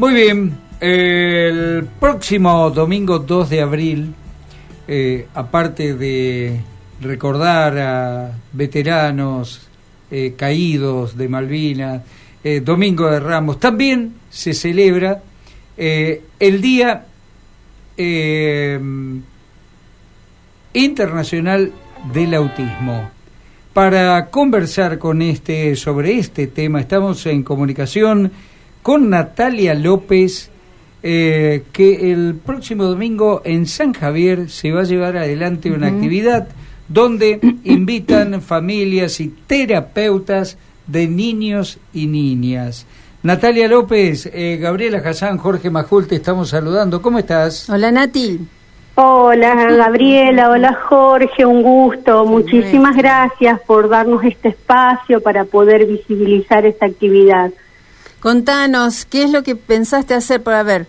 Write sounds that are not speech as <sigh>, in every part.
Muy bien, el próximo domingo 2 de abril, eh, aparte de recordar a veteranos eh, caídos de Malvinas, eh, Domingo de Ramos, también se celebra el Día Internacional del Autismo. Para conversar con este sobre este tema estamos en comunicación con Natalia López, eh, que el próximo domingo en San Javier se va a llevar adelante una actividad donde <coughs> invitan familias y terapeutas de niños y niñas. Natalia López, eh, Gabriela Hassan, Jorge Majul, te estamos saludando. ¿Cómo estás? Hola Nati. Hola Gabriela, hola Jorge, un gusto. Muchísimas gracias por darnos este espacio para poder visibilizar esta actividad. Contanos, ¿qué es lo que pensaste hacer? Para ver,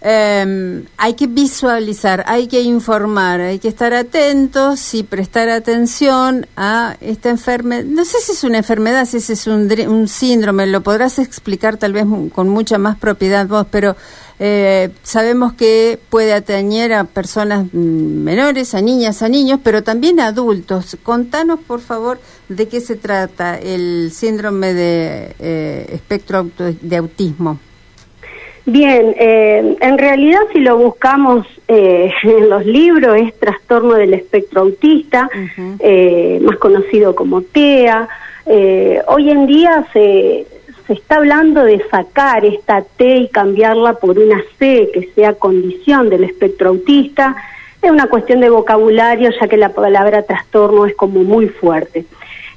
em, hay que visualizar, hay que informar, hay que estar atentos y prestar atención a esta enfermedad. No sé si es una enfermedad, si es un, un síndrome, lo podrás explicar tal vez con mucha más propiedad vos, pero eh, sabemos que puede atañer a personas mm, menores, a niñas, a niños, pero también a adultos. Contanos, por favor, de qué se trata el síndrome de eh, espectro de autismo. Bien, eh, en realidad si lo buscamos <laughs> en los libros es trastorno del espectro autista, más conocido como TEA. hoy en día se, se está hablando de sacar esta T y cambiarla por una C que sea condición del espectro autista. Es una cuestión de vocabulario, ya que la palabra trastorno es como muy fuerte.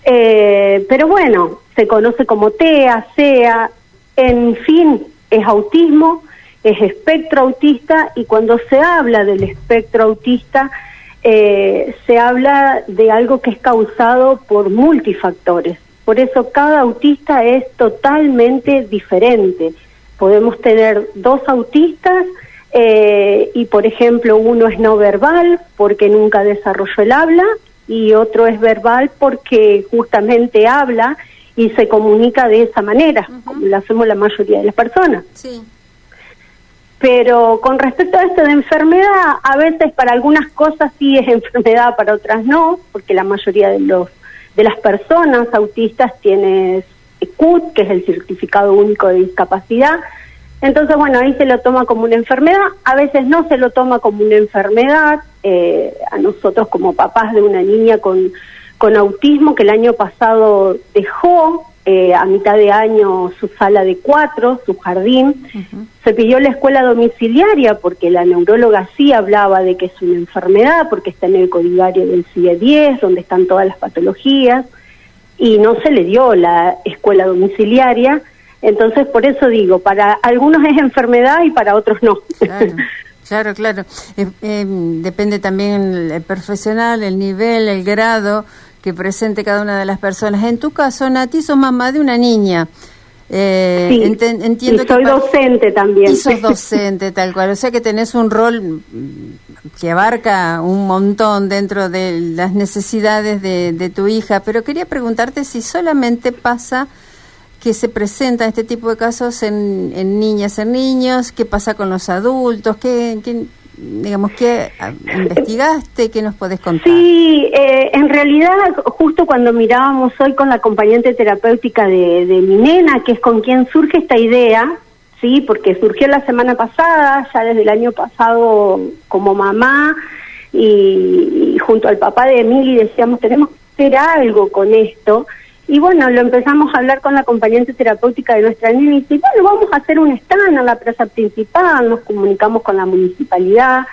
Eh, pero bueno, se conoce como TEA, SEA, en fin, es autismo, es espectro autista y cuando se habla del espectro autista, eh, se habla de algo que es causado por multifactores. Por eso cada autista es totalmente diferente. Podemos tener dos autistas eh, y, por ejemplo, uno es no verbal porque nunca desarrolló el habla y otro es verbal porque justamente habla y se comunica de esa manera, como lo hacemos la mayoría de las personas. Sí. Pero con respecto a esto de enfermedad, a veces para algunas cosas sí es <laughs> enfermedad, para otras no, porque la mayoría de los de las personas autistas tiene CUT, que es el Certificado Único de Discapacidad. Entonces, bueno, ahí se lo toma como una enfermedad, a veces no se lo toma como una enfermedad. Eh, a nosotros como papás de una niña con, con autismo que el año pasado dejó eh, a mitad de año su sala de cuatro, su jardín. Se pidió la escuela domiciliaria porque la neuróloga sí hablaba de que es una enfermedad, porque está en el codivario del CIE 10, donde están todas las patologías, y no se le dio la escuela domiciliaria. Entonces, por eso digo, para algunos es enfermedad y para otros no. Claro. <laughs> Claro, eh, eh, depende también el profesional, el nivel, el grado que presente cada una de las personas. En tu caso, Nati, sos mamá de una niña. Eh, sí, entiendo y soy docente también. Y sos docente, tal cual. O sea que tenés un rol mm, que abarca un montón dentro de las necesidades de, de tu hija. Pero quería preguntarte si solamente pasa que se presenta este tipo de casos en, en niñas, en niños, qué pasa con los adultos, qué, qué digamos, ¿qué investigaste? ¿Qué nos podés contar? Sí, eh, en realidad, justo cuando mirábamos hoy con la acompañante terapéutica de, de mi nena, que es con quien surge esta idea, sí, porque surgió la semana pasada, ya desde el año pasado como mamá, y, y junto al papá de Emily decíamos, tenemos que hacer algo con esto. Y bueno, lo empezamos a hablar con la acompañante terapéutica de nuestra niña y dice, bueno, vamos a hacer un stand en la plaza principal, nos comunicamos con la municipalidad,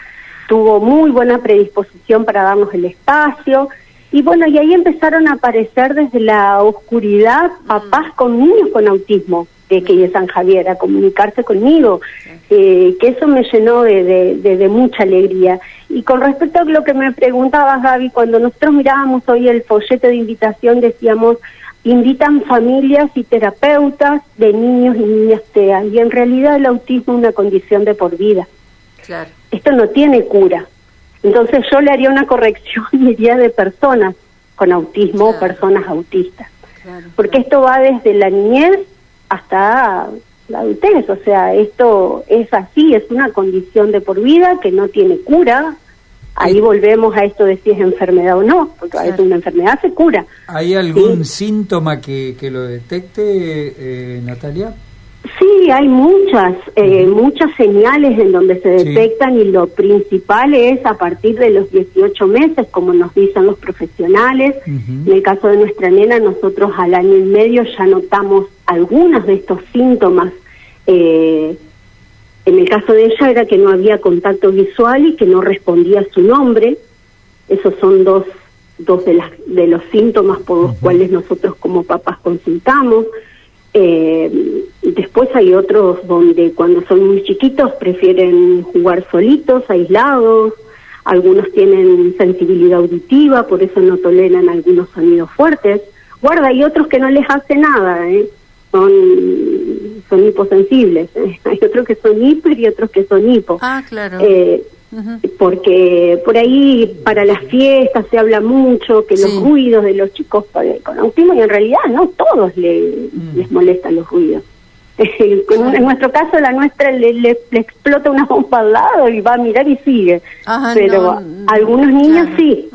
tuvo muy buena predisposición para darnos el espacio. Y bueno, y ahí empezaron a aparecer desde la oscuridad papás con niños con autismo de que de San Javier, a comunicarse conmigo, eh, que eso me llenó de, de, de, mucha alegría. Y con respecto a lo que me preguntabas, Gaby, cuando nosotros mirábamos hoy el folleto de invitación, decíamos, invitan familias y terapeutas de niños y niñas TEA, y en realidad el autismo es una condición de por vida. Claro. Esto no tiene cura. Entonces yo le haría una corrección, <laughs> diría, de personas con autismo o personas autistas. Porque esto va desde la niñez hasta la adultez. O sea, esto es así, es una condición de por vida que no tiene cura. Ahí volvemos a esto de si es enfermedad o no, porque a veces una enfermedad se cura. ¿Hay algún síntoma que, que lo detecte, eh, Natalia? Sí, hay muchas, eh, muchas señales en donde se detectan y lo principal es a partir de los 18 meses, como nos dicen los profesionales. En el caso de nuestra nena, nosotros al año y medio ya notamos algunos de estos síntomas. Eh, en el caso de ella era que no había contacto visual y que no respondía a su nombre. Esos son dos, dos de, las, de los síntomas por los cuales nosotros como papás consultamos. Eh, después hay otros donde cuando son muy chiquitos prefieren jugar solitos, aislados. Algunos tienen sensibilidad auditiva, por eso no toleran algunos sonidos fuertes. Guarda, hay otros que no les hace nada, ¿eh? son, son hiposensibles. <laughs> Hay otros que son hiper y otros que son hipo. Ah, claro. Eh, porque por ahí para las fiestas se habla mucho que los ruidos de los chicos con autismo y en realidad no todos le, mm. les molestan los ruidos. <laughs> en nuestro caso, la nuestra le, explota una bomba al lado y va a mirar y sigue. Pero algunos niños sí.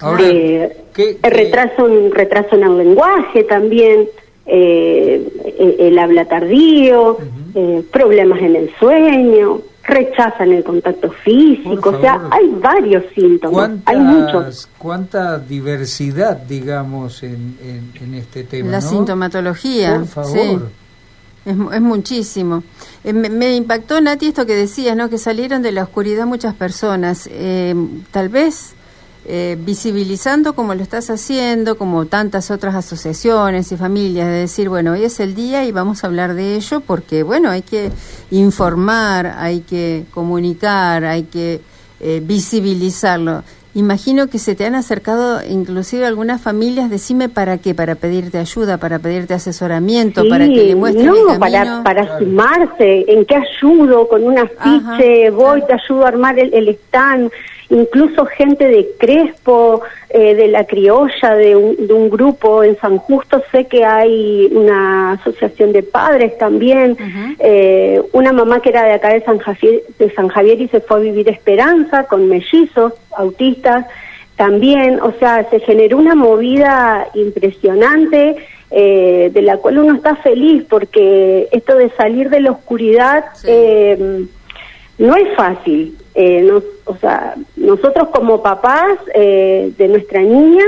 Ahora, eh, Retraso, retraso en el lenguaje también, eh, el, habla tardío, eh, problemas en el sueño rechazan el contacto físico, o sea, hay varios síntomas, hay muchos. ¿Cuánta diversidad, digamos, en, en, este tema? La sintomatología. Por favor. Es, es, muchísimo. Eh, me, impactó, Nati, esto que decías, ¿no? Que salieron de la oscuridad muchas personas. Eh, tal vez eh, visibilizando como lo estás haciendo, como tantas otras asociaciones y familias, de decir, bueno, hoy es el día y vamos a hablar de ello porque, bueno, hay que informar, hay que comunicar, hay que eh, visibilizarlo. Imagino que se te han acercado inclusive algunas familias, decime para qué, para pedirte ayuda, para pedirte asesoramiento, para que le muestres no, el camino. Para, para sumarse, en qué ayudo, con un afiche, voy, te ayudo a armar el, el stand incluso gente de Crespo, eh, de la criolla, de un, grupo en San Justo, sé que hay una asociación de padres también, eh, una mamá que era de acá de San, Javier, de San Javier y se fue a vivir Esperanza con mellizos, autistas, también, o sea, se generó una movida impresionante. Eh, de la cual uno está feliz porque esto de salir de la oscuridad no es fácil. Eh, o sea, nosotros como papás eh, de nuestra niña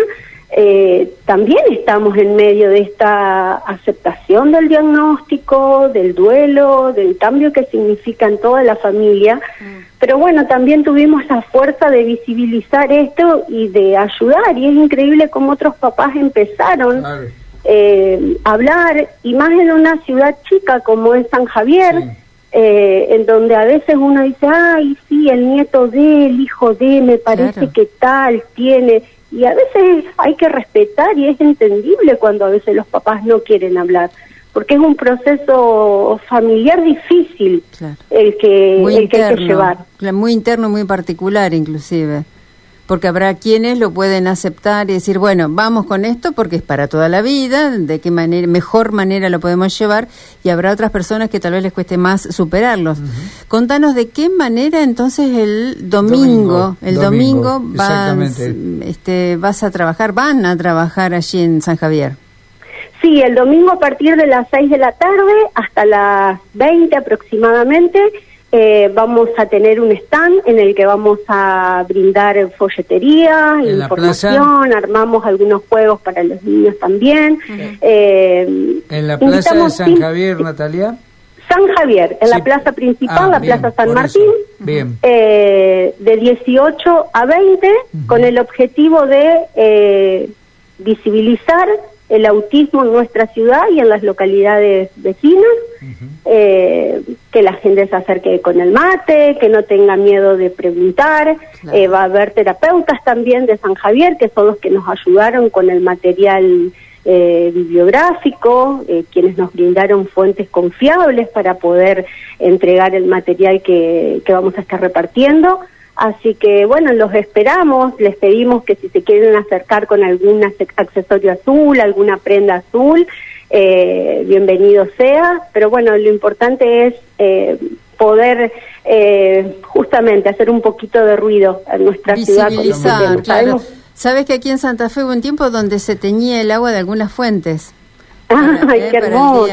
eh, también estamos en medio de esta aceptación del diagnóstico, del duelo, del cambio que significa en toda la familia. Mm. Pero bueno, también tuvimos la fuerza de visibilizar esto y de ayudar. Y es increíble cómo otros papás empezaron a hablar, y más en una ciudad chica como es San Javier. Eh, en donde a veces uno dice, ay, sí, el nieto de, el hijo de, me parece que tal tiene, y a veces hay que respetar y es entendible cuando a veces los papás no quieren hablar, porque es un proceso familiar difícil el que, el que hay que llevar. Muy interno, muy particular inclusive porque habrá quienes lo pueden aceptar y decir, bueno, vamos con esto porque es para toda la vida, de qué manera, mejor manera lo podemos llevar, y habrá otras personas que tal vez les cueste más superarlos. Contanos de qué manera entonces el domingo, el domingo, vas, este, vas a trabajar, van a trabajar allí en San Javier. Sí, el domingo a partir de las 6 de la tarde hasta las 20 aproximadamente eh, vamos a tener un stand en el que vamos a brindar folletería, información, armamos algunos juegos para los niños también. Eh, ¿En la plaza de San Javier, Natalia? San Javier, en la plaza principal, ah, la plaza San Martín, bien. Eh, de 18 a 20, con el objetivo de visibilizar el autismo en nuestra ciudad y en las localidades vecinas, eh, que la gente se acerque con el mate, que no tenga miedo de preguntar, eh, va a haber terapeutas también de San Javier, que son los que nos ayudaron con el material eh, bibliográfico, quienes nos brindaron fuentes confiables para poder entregar el material que, que vamos a estar repartiendo. Así que bueno, los esperamos, les pedimos que si se quieren acercar con algún accesorio azul, alguna prenda azul, eh, bienvenido sea, pero bueno, lo importante es eh, poder eh, justamente hacer un poquito de ruido en nuestra ciudad. Claro. Sabes que aquí en Santa Fe hubo un tiempo donde se teñía el agua de algunas fuentes. <laughs> Ay, eh, qué hermoso.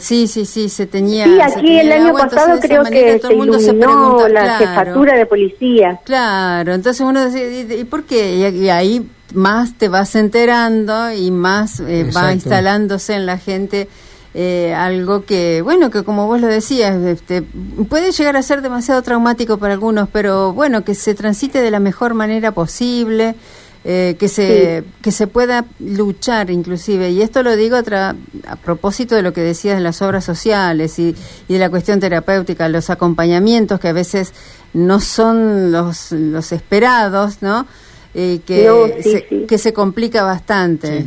sí, sí, sí, se tenía. Sí, aquí el año pasado creo que se iluminó la jefatura de policía. Claro, entonces uno dice, ¿y por qué? Y, ahí más te vas enterando y más eh, va instalándose en la gente eh, algo que, bueno, que como vos lo decías, este, puede llegar a ser demasiado traumático para algunos, pero bueno, que se transite de la mejor manera posible. Eh, que se que se pueda luchar inclusive. Y esto lo digo a, a, propósito de lo que decías de las obras sociales y, y, de la cuestión terapéutica los acompañamientos que a veces no son los los esperados no eh, que se, que se complica bastante.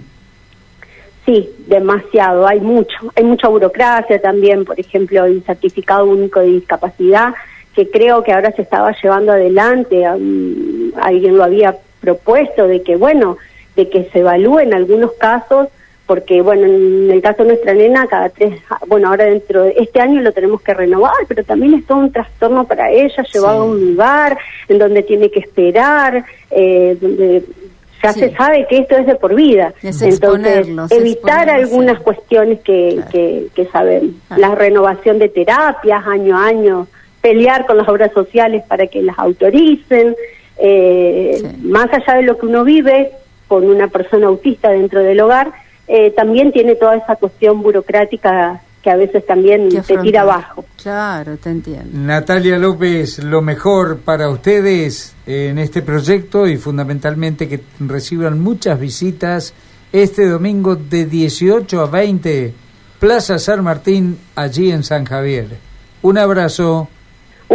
Sí. demasiado. Hay mucho hay mucha burocracia también por ejemplo el certificado único de discapacidad que creo que ahora se estaba llevando adelante. Alguien lo había propuesto de que, bueno, de que se evalúe en algunos casos, porque, bueno, en el caso de nuestra nena, cada tres, bueno, ahora dentro de este año lo tenemos que renovar, pero también es todo un trastorno para ella, llevado a un lugar en donde tiene que esperar, eh, donde ya se sabe que esto es de por vida. Entonces, evitar algunas cuestiones que, que, que saben, la renovación de terapias año a año, pelear con las obras sociales para que las autoricen, eh, más allá de lo que uno vive con una persona autista dentro del hogar, eh, también tiene toda esa cuestión burocrática que a veces también te tira abajo. Claro, te entiendo. Natalia López, lo mejor para ustedes en este proyecto y fundamentalmente que reciban muchas visitas este domingo de 18 a 20, Plaza San Martín, allí en San Javier. Un abrazo.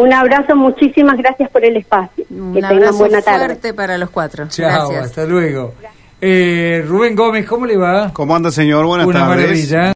Un abrazo, muchísimas gracias por el espacio. Un que tengan buena tarde. fuerte para los cuatro. Chao, hasta luego. Eh, Rubén Gómez, ¿cómo le va? ¿Cómo anda, señor? Buenas Una tardes. maravilla.